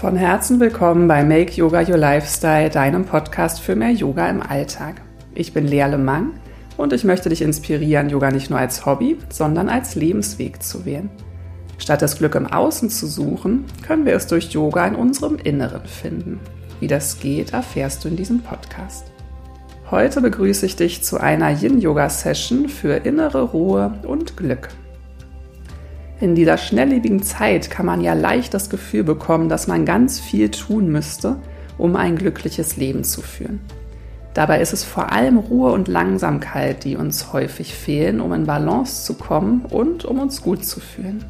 Von Herzen willkommen bei Make Yoga Your Lifestyle, deinem Podcast für mehr Yoga im Alltag. Ich bin Lea Lemang und ich möchte dich inspirieren, Yoga nicht nur als Hobby, sondern als Lebensweg zu wählen. Statt das Glück im Außen zu suchen, können wir es durch Yoga in unserem Inneren finden. Wie das geht, erfährst du in diesem Podcast. Heute begrüße ich dich zu einer Yin-Yoga-Session für innere Ruhe und Glück. In dieser schnelllebigen Zeit kann man ja leicht das Gefühl bekommen, dass man ganz viel tun müsste, um ein glückliches Leben zu führen. Dabei ist es vor allem Ruhe und Langsamkeit, die uns häufig fehlen, um in Balance zu kommen und um uns gut zu fühlen.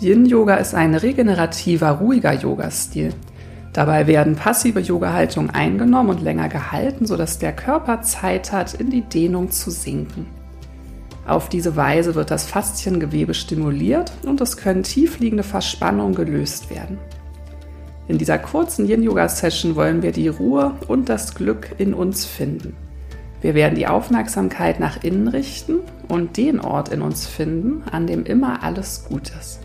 Yin-Yoga ist ein regenerativer, ruhiger Yoga-Stil. Dabei werden passive Yoga-Haltungen eingenommen und länger gehalten, sodass der Körper Zeit hat, in die Dehnung zu sinken. Auf diese Weise wird das Fasziengewebe stimuliert und es können tiefliegende Verspannungen gelöst werden. In dieser kurzen Yin-Yoga-Session wollen wir die Ruhe und das Glück in uns finden. Wir werden die Aufmerksamkeit nach innen richten und den Ort in uns finden, an dem immer alles gut ist.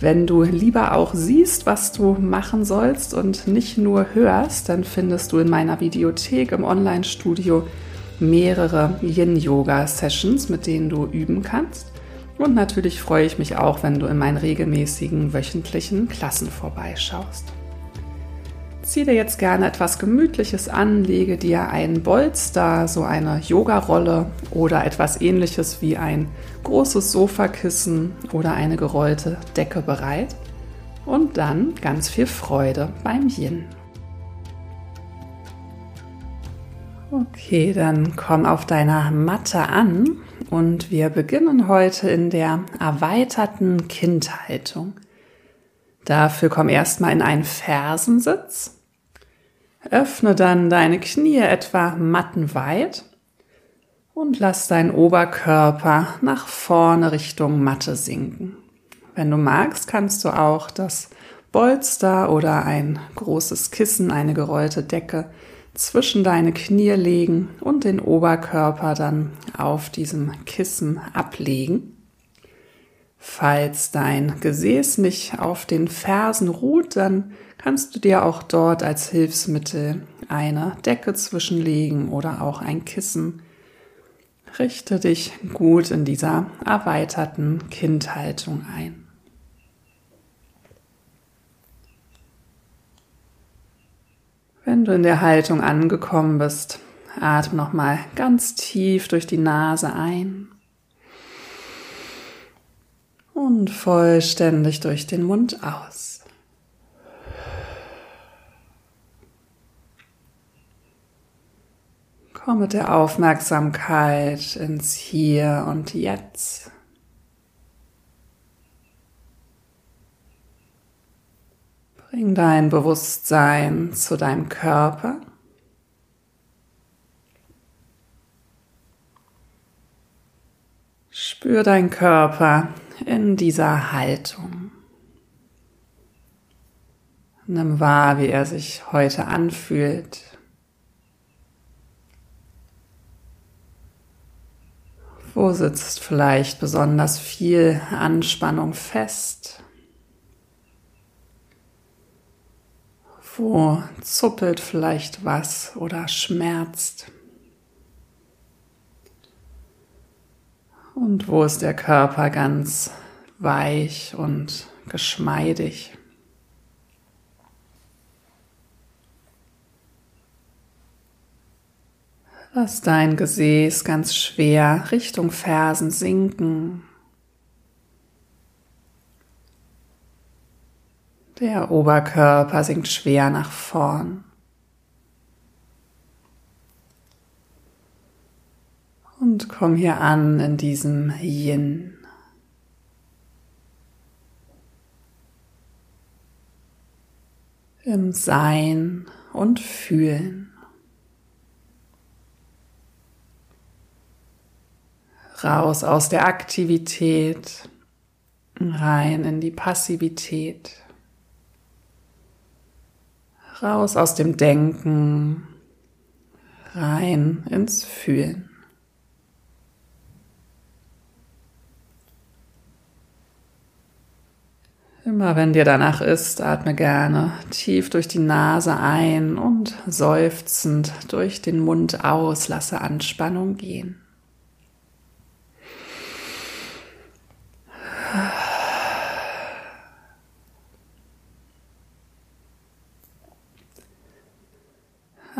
Wenn du lieber auch siehst, was du machen sollst und nicht nur hörst, dann findest du in meiner Videothek im Online-Studio mehrere Yin-Yoga-Sessions, mit denen du üben kannst. Und natürlich freue ich mich auch, wenn du in meinen regelmäßigen wöchentlichen Klassen vorbeischaust. Zieh dir jetzt gerne etwas Gemütliches an, lege dir einen Bolster, so eine Yogarolle oder etwas ähnliches wie ein großes Sofakissen oder eine gerollte Decke bereit. Und dann ganz viel Freude beim Yin. Okay, dann komm auf deiner Matte an und wir beginnen heute in der erweiterten Kindhaltung. Dafür komm erstmal in einen Fersensitz. Öffne dann deine Knie etwa mattenweit und lass deinen Oberkörper nach vorne Richtung Matte sinken. Wenn du magst, kannst du auch das Bolster oder ein großes Kissen, eine gerollte Decke zwischen deine Knie legen und den Oberkörper dann auf diesem Kissen ablegen. Falls dein Gesäß nicht auf den Fersen ruht, dann kannst du dir auch dort als Hilfsmittel eine Decke zwischenlegen oder auch ein Kissen. Richte dich gut in dieser erweiterten Kindhaltung ein. Wenn du in der Haltung angekommen bist, atme nochmal ganz tief durch die Nase ein und vollständig durch den Mund aus. Komm mit der Aufmerksamkeit ins Hier und Jetzt. Bring dein Bewusstsein zu deinem Körper. Spür deinen Körper in dieser Haltung. Nimm wahr, wie er sich heute anfühlt. Wo sitzt vielleicht besonders viel Anspannung fest? Wo zuppelt vielleicht was oder schmerzt? Und wo ist der Körper ganz weich und geschmeidig? Lass dein Gesäß ganz schwer Richtung Fersen sinken. Der Oberkörper sinkt schwer nach vorn. Und komm hier an in diesem Yin. Im Sein und Fühlen. Raus aus der Aktivität, rein in die Passivität raus aus dem Denken, rein ins Fühlen. Immer wenn dir danach ist, atme gerne tief durch die Nase ein und seufzend durch den Mund aus, lasse Anspannung gehen.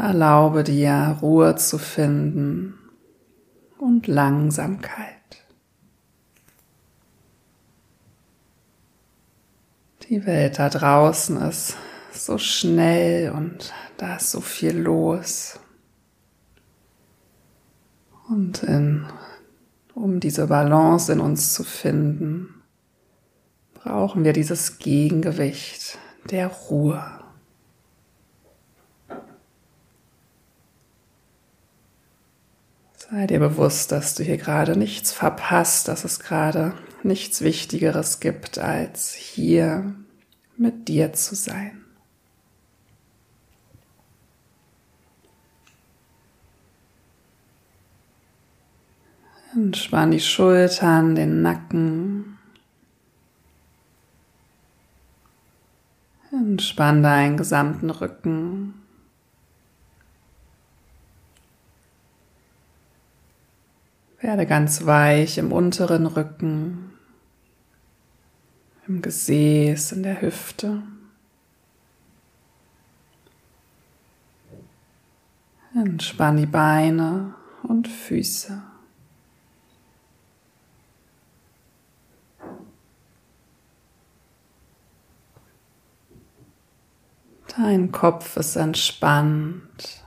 Erlaube dir Ruhe zu finden und Langsamkeit. Die Welt da draußen ist so schnell und da ist so viel los. Und in, um diese Balance in uns zu finden, brauchen wir dieses Gegengewicht der Ruhe. Sei dir bewusst, dass du hier gerade nichts verpasst, dass es gerade nichts Wichtigeres gibt, als hier mit dir zu sein. Entspann die Schultern, den Nacken. Entspann deinen gesamten Rücken. Werde ganz weich im unteren Rücken im Gesäß, in der Hüfte. Entspann die Beine und Füße. Dein Kopf ist entspannt,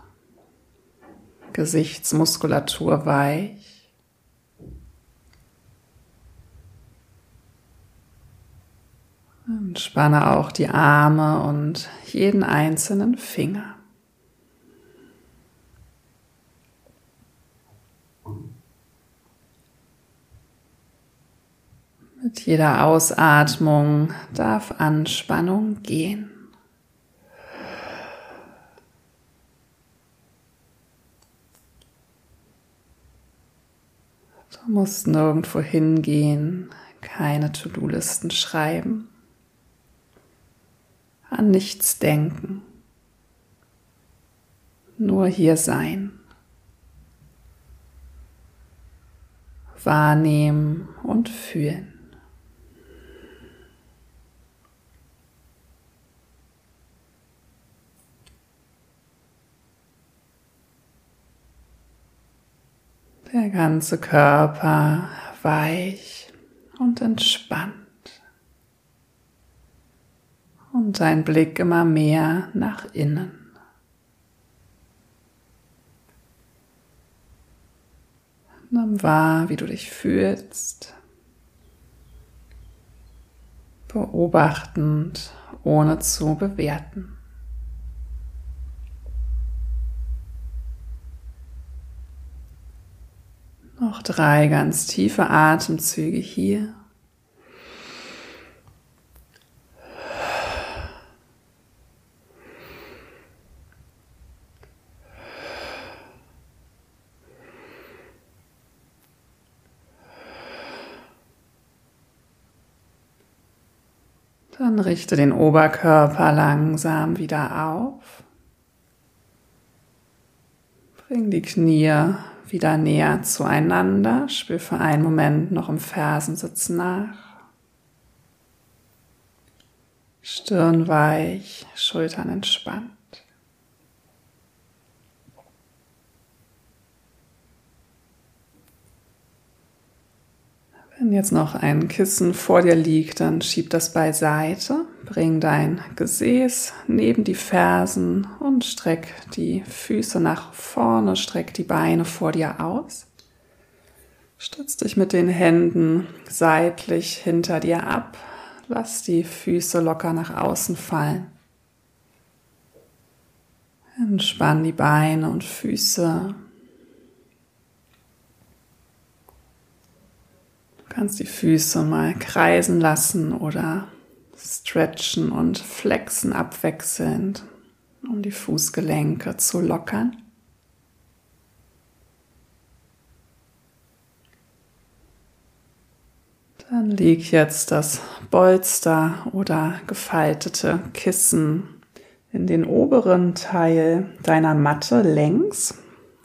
Gesichtsmuskulatur weich. Entspanne auch die Arme und jeden einzelnen Finger. Mit jeder Ausatmung darf Anspannung gehen. Du musst nirgendwo hingehen, keine To-Do-Listen schreiben an nichts denken, nur hier sein, wahrnehmen und fühlen. Der ganze Körper weich und entspannt und dein Blick immer mehr nach innen. Nimm wahr, wie du dich fühlst, beobachtend, ohne zu bewerten. Noch drei ganz tiefe Atemzüge hier. Dann richte den Oberkörper langsam wieder auf. Bring die Knie wieder näher zueinander. Spür für einen Moment noch im Fersensitz nach. Stirn weich, Schultern entspannt. Wenn jetzt noch ein Kissen vor dir liegt, dann schieb das beiseite, bring dein Gesäß neben die Fersen und streck die Füße nach vorne, streck die Beine vor dir aus. Stütz dich mit den Händen seitlich hinter dir ab, lass die Füße locker nach außen fallen. Entspann die Beine und Füße kannst die Füße mal kreisen lassen oder stretchen und flexen abwechselnd, um die Fußgelenke zu lockern. Dann leg jetzt das Bolster oder gefaltete Kissen in den oberen Teil deiner Matte längs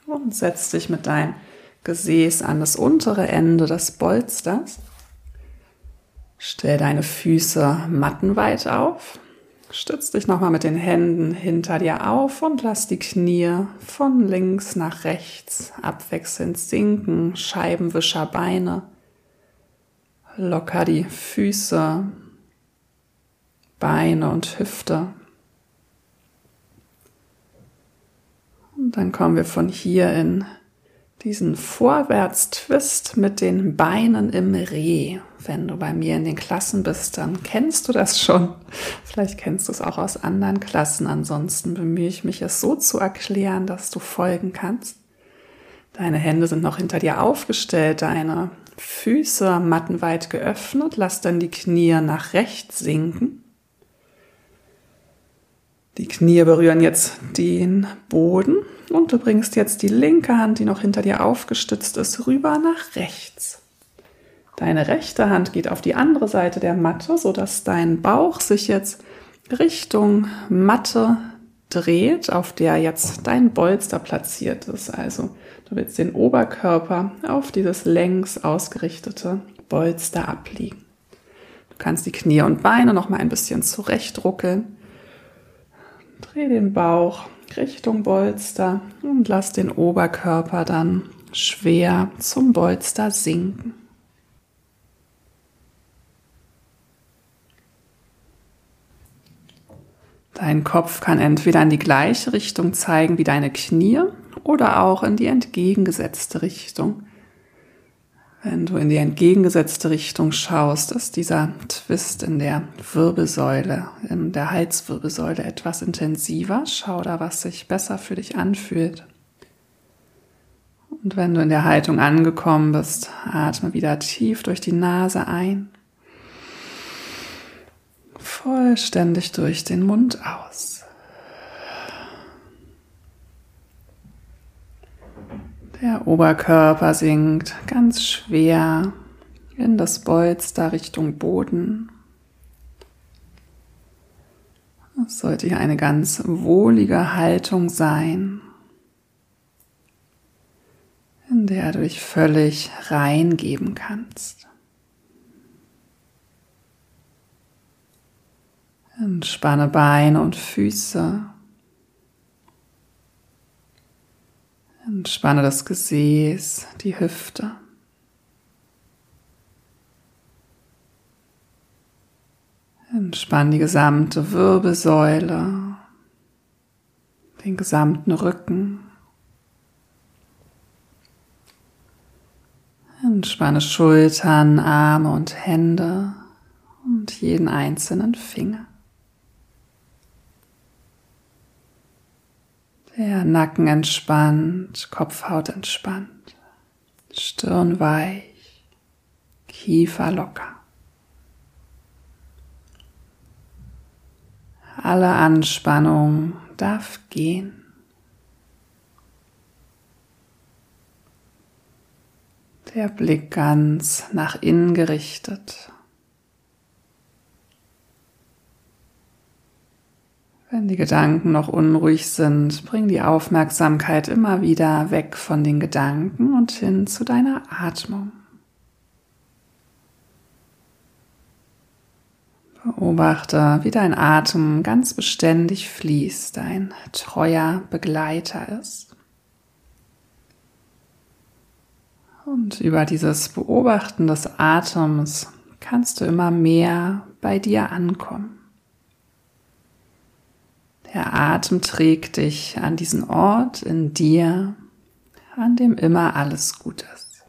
und setz dich mit deinem Gesäß an das untere Ende des Bolsters. Stell deine Füße mattenweit auf. Stütz dich nochmal mit den Händen hinter dir auf und lass die Knie von links nach rechts abwechselnd sinken. Scheibenwischer Beine. Locker die Füße, Beine und Hüfte. Und dann kommen wir von hier in diesen Vorwärts-Twist mit den Beinen im Reh. Wenn du bei mir in den Klassen bist, dann kennst du das schon. Vielleicht kennst du es auch aus anderen Klassen. Ansonsten bemühe ich mich, es so zu erklären, dass du folgen kannst. Deine Hände sind noch hinter dir aufgestellt, deine Füße mattenweit geöffnet. Lass dann die Knie nach rechts sinken. Die Knie berühren jetzt den Boden und du bringst jetzt die linke Hand, die noch hinter dir aufgestützt ist, rüber nach rechts. Deine rechte Hand geht auf die andere Seite der Matte, sodass dein Bauch sich jetzt Richtung Matte dreht, auf der jetzt dein Bolster platziert ist. Also du willst den Oberkörper auf dieses längs ausgerichtete Bolster abliegen. Du kannst die Knie und Beine noch mal ein bisschen zurechtruckeln Dreh den Bauch Richtung Bolster und lass den Oberkörper dann schwer zum Bolster sinken. Dein Kopf kann entweder in die gleiche Richtung zeigen wie deine Knie oder auch in die entgegengesetzte Richtung. Wenn du in die entgegengesetzte Richtung schaust, ist dieser Twist in der Wirbelsäule, in der Halswirbelsäule etwas intensiver. Schau da, was sich besser für dich anfühlt. Und wenn du in der Haltung angekommen bist, atme wieder tief durch die Nase ein. Vollständig durch den Mund aus. Der Oberkörper sinkt ganz schwer in das Bolster Richtung Boden. Es sollte hier eine ganz wohlige Haltung sein, in der du dich völlig reingeben kannst. Entspanne Beine und Füße. Entspanne das Gesäß, die Hüfte. Entspann die gesamte Wirbelsäule, den gesamten Rücken. Entspanne Schultern, Arme und Hände und jeden einzelnen Finger. Der Nacken entspannt, Kopfhaut entspannt, Stirn weich, Kiefer locker. Alle Anspannung darf gehen. Der Blick ganz nach innen gerichtet. Wenn die Gedanken noch unruhig sind, bring die Aufmerksamkeit immer wieder weg von den Gedanken und hin zu deiner Atmung. Beobachte, wie dein Atem ganz beständig fließt, ein treuer Begleiter ist. Und über dieses Beobachten des Atems kannst du immer mehr bei dir ankommen. Der Atem trägt dich an diesen Ort in dir, an dem immer alles gut ist.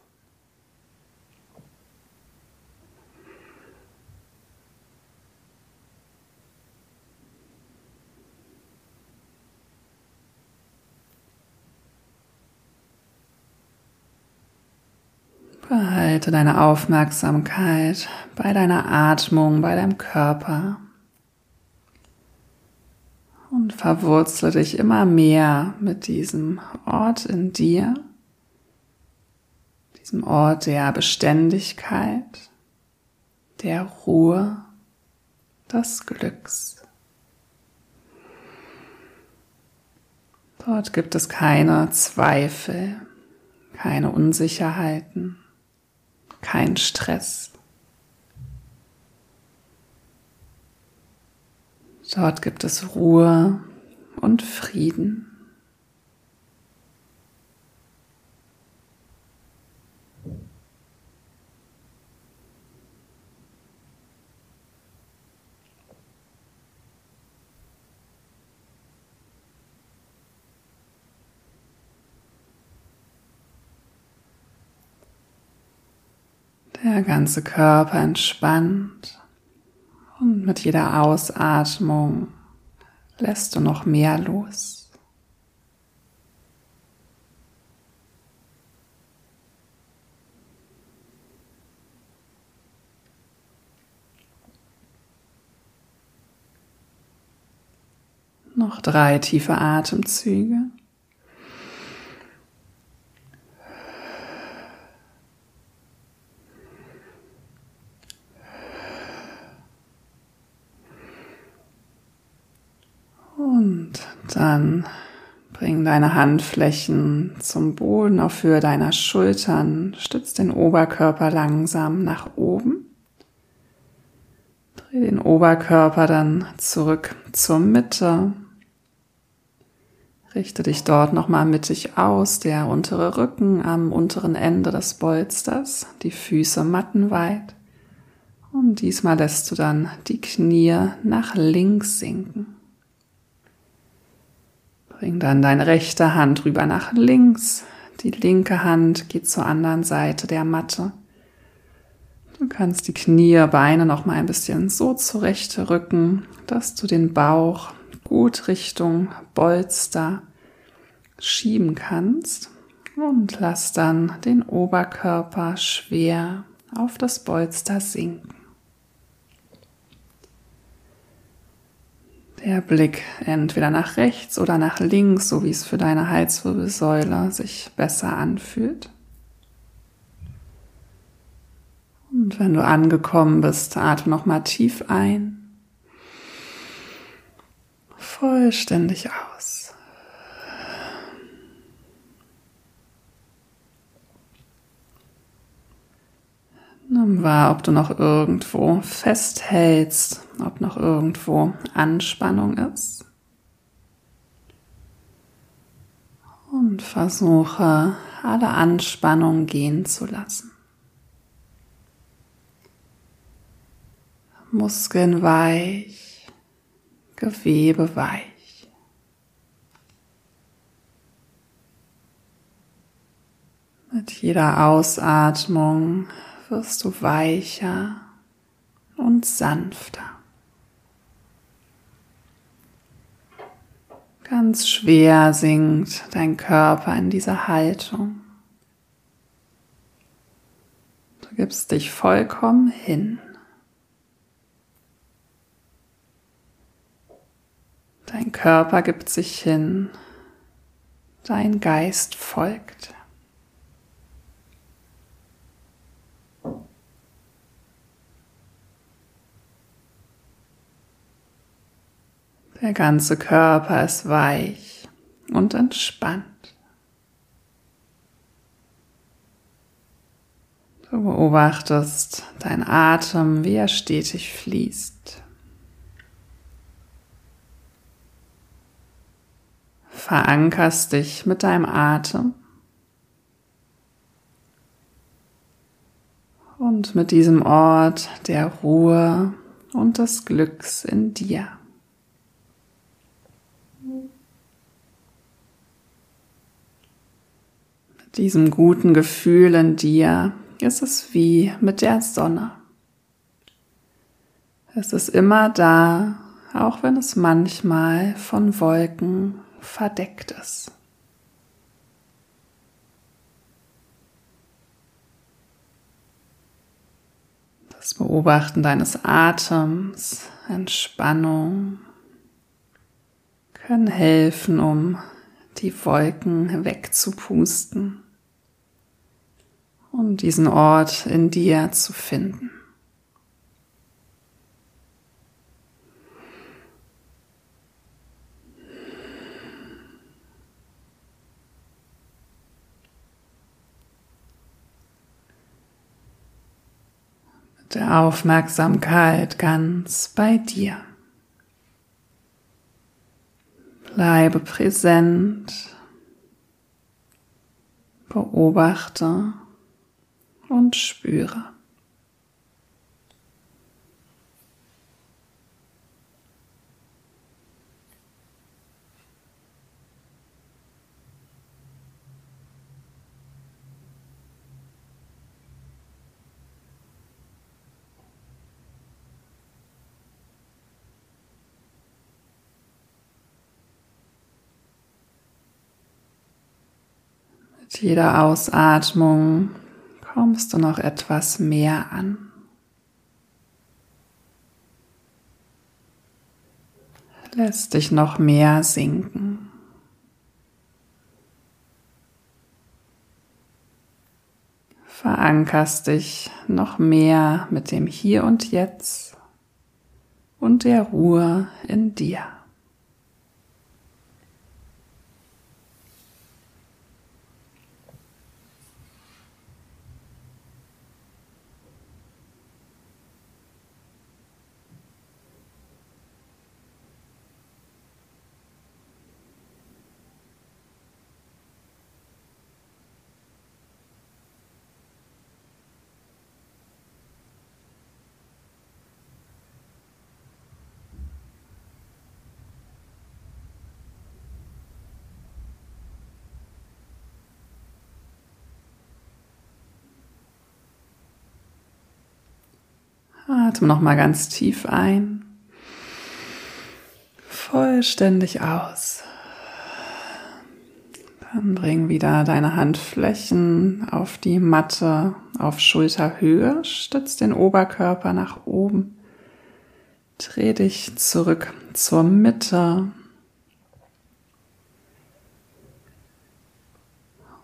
Behalte deine Aufmerksamkeit bei deiner Atmung, bei deinem Körper und verwurzle dich immer mehr mit diesem Ort in dir, diesem Ort der Beständigkeit, der Ruhe des Glücks. Dort gibt es keine Zweifel, keine Unsicherheiten, kein Stress. Dort gibt es Ruhe und Frieden. Der ganze Körper entspannt und mit jeder Ausatmung lässt du noch mehr los. Noch drei tiefe Atemzüge. Dann bring deine Handflächen zum Boden auf Höhe deiner Schultern. Stütz den Oberkörper langsam nach oben. Dreh den Oberkörper dann zurück zur Mitte. Richte dich dort nochmal mittig aus, der untere Rücken am unteren Ende des Bolsters, die Füße mattenweit. Und diesmal lässt du dann die Knie nach links sinken. Bring dann deine rechte Hand rüber nach links. Die linke Hand geht zur anderen Seite der Matte. Du kannst die Knie, Beine noch mal ein bisschen so zurecht rücken, dass du den Bauch gut Richtung Bolster schieben kannst und lass dann den Oberkörper schwer auf das Bolster sinken. Der Blick entweder nach rechts oder nach links, so wie es für deine Halswirbelsäule sich besser anfühlt. Und wenn du angekommen bist, atme nochmal tief ein, vollständig aus. Nimm wahr, ob du noch irgendwo festhältst, ob noch irgendwo Anspannung ist. Und versuche alle Anspannung gehen zu lassen. Muskeln weich, Gewebe weich. Mit jeder Ausatmung wirst du weicher und sanfter. Ganz schwer sinkt dein Körper in dieser Haltung. Du gibst dich vollkommen hin. Dein Körper gibt sich hin, dein Geist folgt. Der ganze Körper ist weich und entspannt. Du beobachtest dein Atem, wie er stetig fließt. Verankerst dich mit deinem Atem und mit diesem Ort der Ruhe und des Glücks in dir. Diesem guten Gefühl in dir ist es wie mit der Sonne. Es ist immer da, auch wenn es manchmal von Wolken verdeckt ist. Das Beobachten deines Atems, Entspannung können helfen, um die Wolken wegzupusten um diesen Ort in dir zu finden. Mit der Aufmerksamkeit ganz bei dir. Bleibe präsent beobachte und spüre. Jeder Ausatmung kommst du noch etwas mehr an. Lässt dich noch mehr sinken. Verankerst dich noch mehr mit dem Hier und Jetzt und der Ruhe in dir. Atme noch mal ganz tief ein. Vollständig aus. Dann bring wieder deine Handflächen auf die Matte auf Schulterhöhe. Stütz den Oberkörper nach oben. Dreh dich zurück zur Mitte.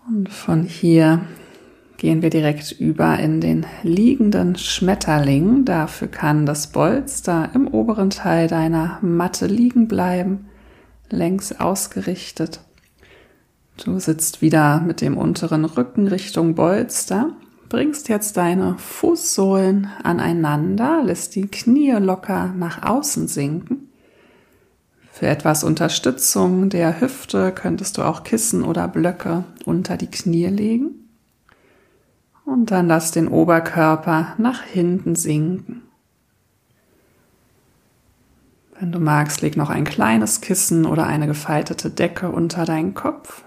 Und von hier gehen wir direkt über in den liegenden Schmetterling. Dafür kann das Bolster im oberen Teil deiner Matte liegen bleiben, längs ausgerichtet. Du sitzt wieder mit dem unteren Rücken Richtung Bolster, bringst jetzt deine Fußsohlen aneinander, lässt die Knie locker nach außen sinken. Für etwas Unterstützung der Hüfte könntest du auch Kissen oder Blöcke unter die Knie legen. Und dann lass den Oberkörper nach hinten sinken. Wenn du magst, leg noch ein kleines Kissen oder eine gefaltete Decke unter deinen Kopf.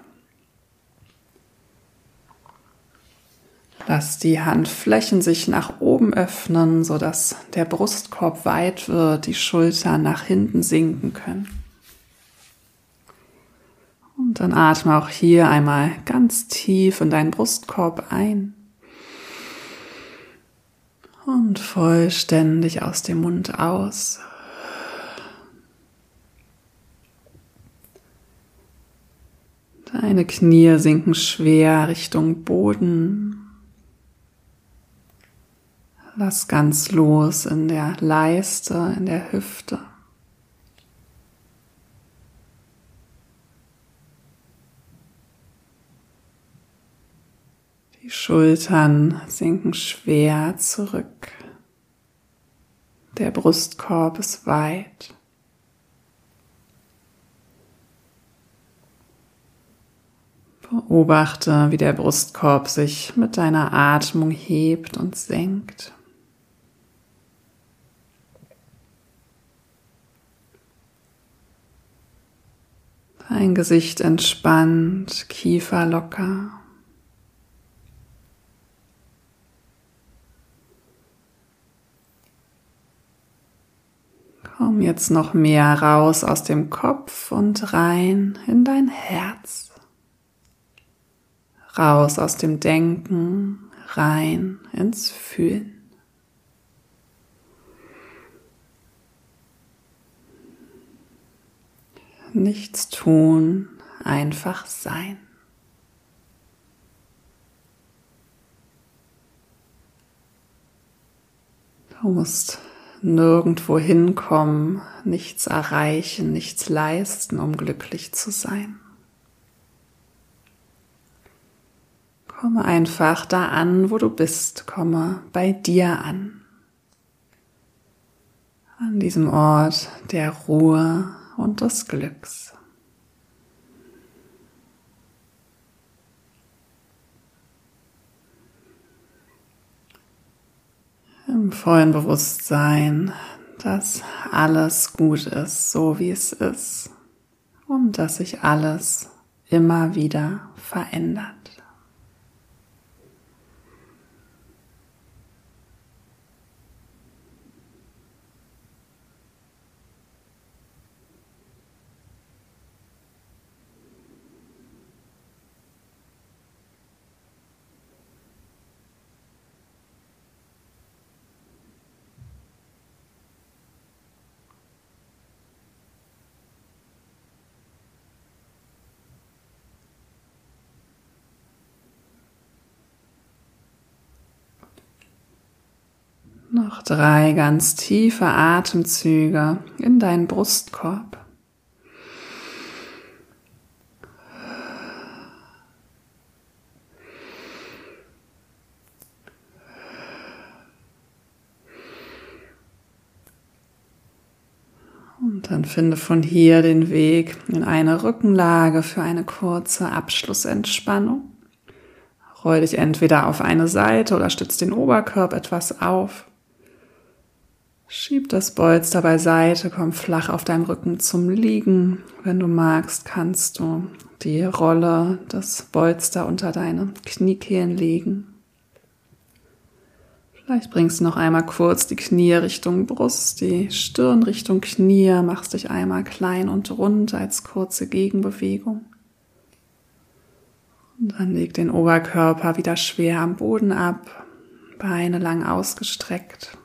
Lass die Handflächen sich nach oben öffnen, sodass der Brustkorb weit wird, die Schultern nach hinten sinken können. Und dann atme auch hier einmal ganz tief in deinen Brustkorb ein und vollständig aus dem Mund aus. Deine Knie sinken schwer Richtung Boden. Lass ganz los in der Leiste, in der Hüfte. Die Schultern sinken schwer zurück. Der Brustkorb ist weit. Beobachte, wie der Brustkorb sich mit deiner Atmung hebt und senkt. Dein Gesicht entspannt, Kiefer locker. Komm jetzt noch mehr raus aus dem Kopf und rein in dein Herz. Raus aus dem Denken, rein ins Fühlen. Nichts tun, einfach sein. Du musst nirgendwo hinkommen, nichts erreichen, nichts leisten, um glücklich zu sein. Komme einfach da an, wo du bist, komme bei dir an. An diesem Ort der Ruhe und des Glücks. Im vollen Bewusstsein, dass alles gut ist, so wie es ist und dass sich alles immer wieder verändert. Noch drei ganz tiefe Atemzüge in deinen Brustkorb. Und dann finde von hier den Weg in eine Rückenlage für eine kurze Abschlussentspannung. Roll dich entweder auf eine Seite oder stütz den Oberkörper etwas auf. Schieb das Bolster beiseite, komm flach auf deinem Rücken zum Liegen. Wenn du magst, kannst du die Rolle des Bolster unter deine Kniekehlen legen. Vielleicht bringst du noch einmal kurz die Knie Richtung Brust, die Stirn Richtung Knie, machst dich einmal klein und rund als kurze Gegenbewegung. Und dann leg den Oberkörper wieder schwer am Boden ab, Beine lang ausgestreckt.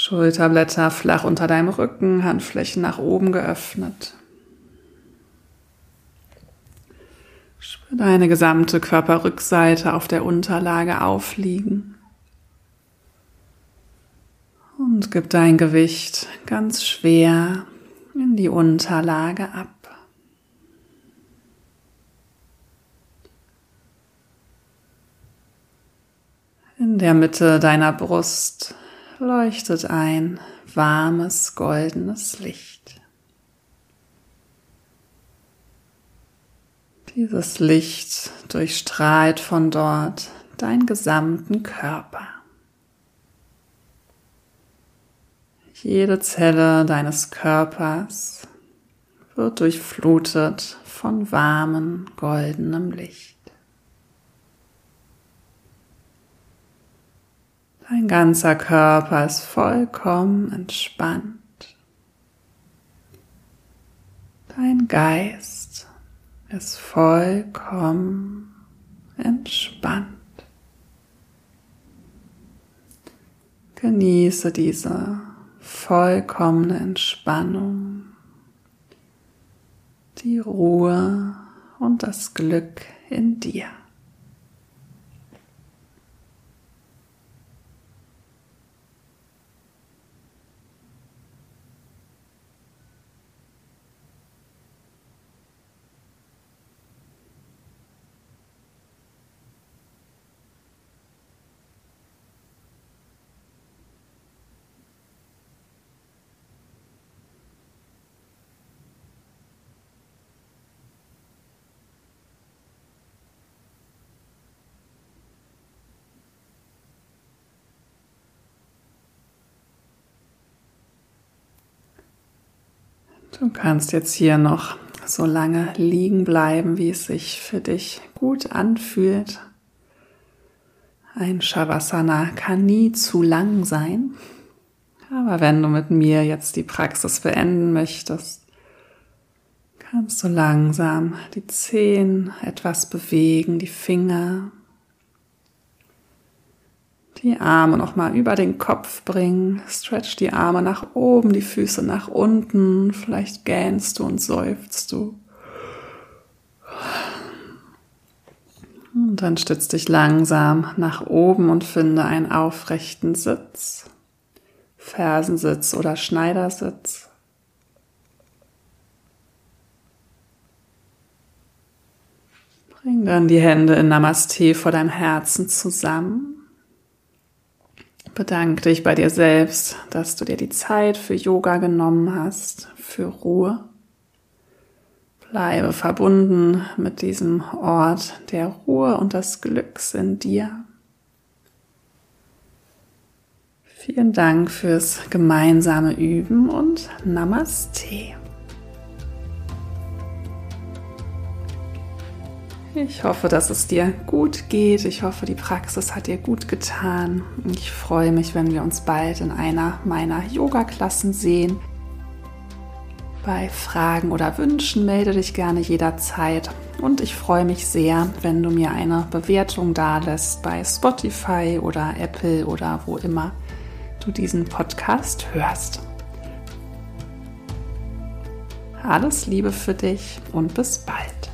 Schulterblätter flach unter deinem Rücken, Handflächen nach oben geöffnet. Spür deine gesamte Körperrückseite auf der Unterlage aufliegen. Und gib dein Gewicht ganz schwer in die Unterlage ab. In der Mitte deiner Brust leuchtet ein warmes goldenes Licht. Dieses Licht durchstrahlt von dort deinen gesamten Körper. Jede Zelle deines Körpers wird durchflutet von warmem goldenem Licht. Dein ganzer Körper ist vollkommen entspannt. Dein Geist ist vollkommen entspannt. Genieße diese vollkommene Entspannung, die Ruhe und das Glück in dir. Du kannst jetzt hier noch so lange liegen bleiben, wie es sich für dich gut anfühlt. Ein Shavasana kann nie zu lang sein. Aber wenn du mit mir jetzt die Praxis beenden möchtest, kannst du langsam die Zehen etwas bewegen, die Finger, die Arme nochmal über den Kopf bringen. Stretch die Arme nach oben, die Füße nach unten. Vielleicht gähnst du und seufzt du. Und dann stütz dich langsam nach oben und finde einen aufrechten Sitz. Fersensitz oder Schneidersitz. Bring dann die Hände in Namaste vor deinem Herzen zusammen Bedank dich bei dir selbst, dass du dir die Zeit für Yoga genommen hast, für Ruhe. Bleibe verbunden mit diesem Ort der Ruhe und des Glücks in dir. Vielen Dank fürs gemeinsame Üben und Namaste. Ich hoffe, dass es dir gut geht. Ich hoffe, die Praxis hat dir gut getan. Ich freue mich, wenn wir uns bald in einer meiner Yoga-Klassen sehen. Bei Fragen oder Wünschen melde dich gerne jederzeit. Und ich freue mich sehr, wenn du mir eine Bewertung dalässt bei Spotify oder Apple oder wo immer du diesen Podcast hörst. Alles Liebe für dich und bis bald.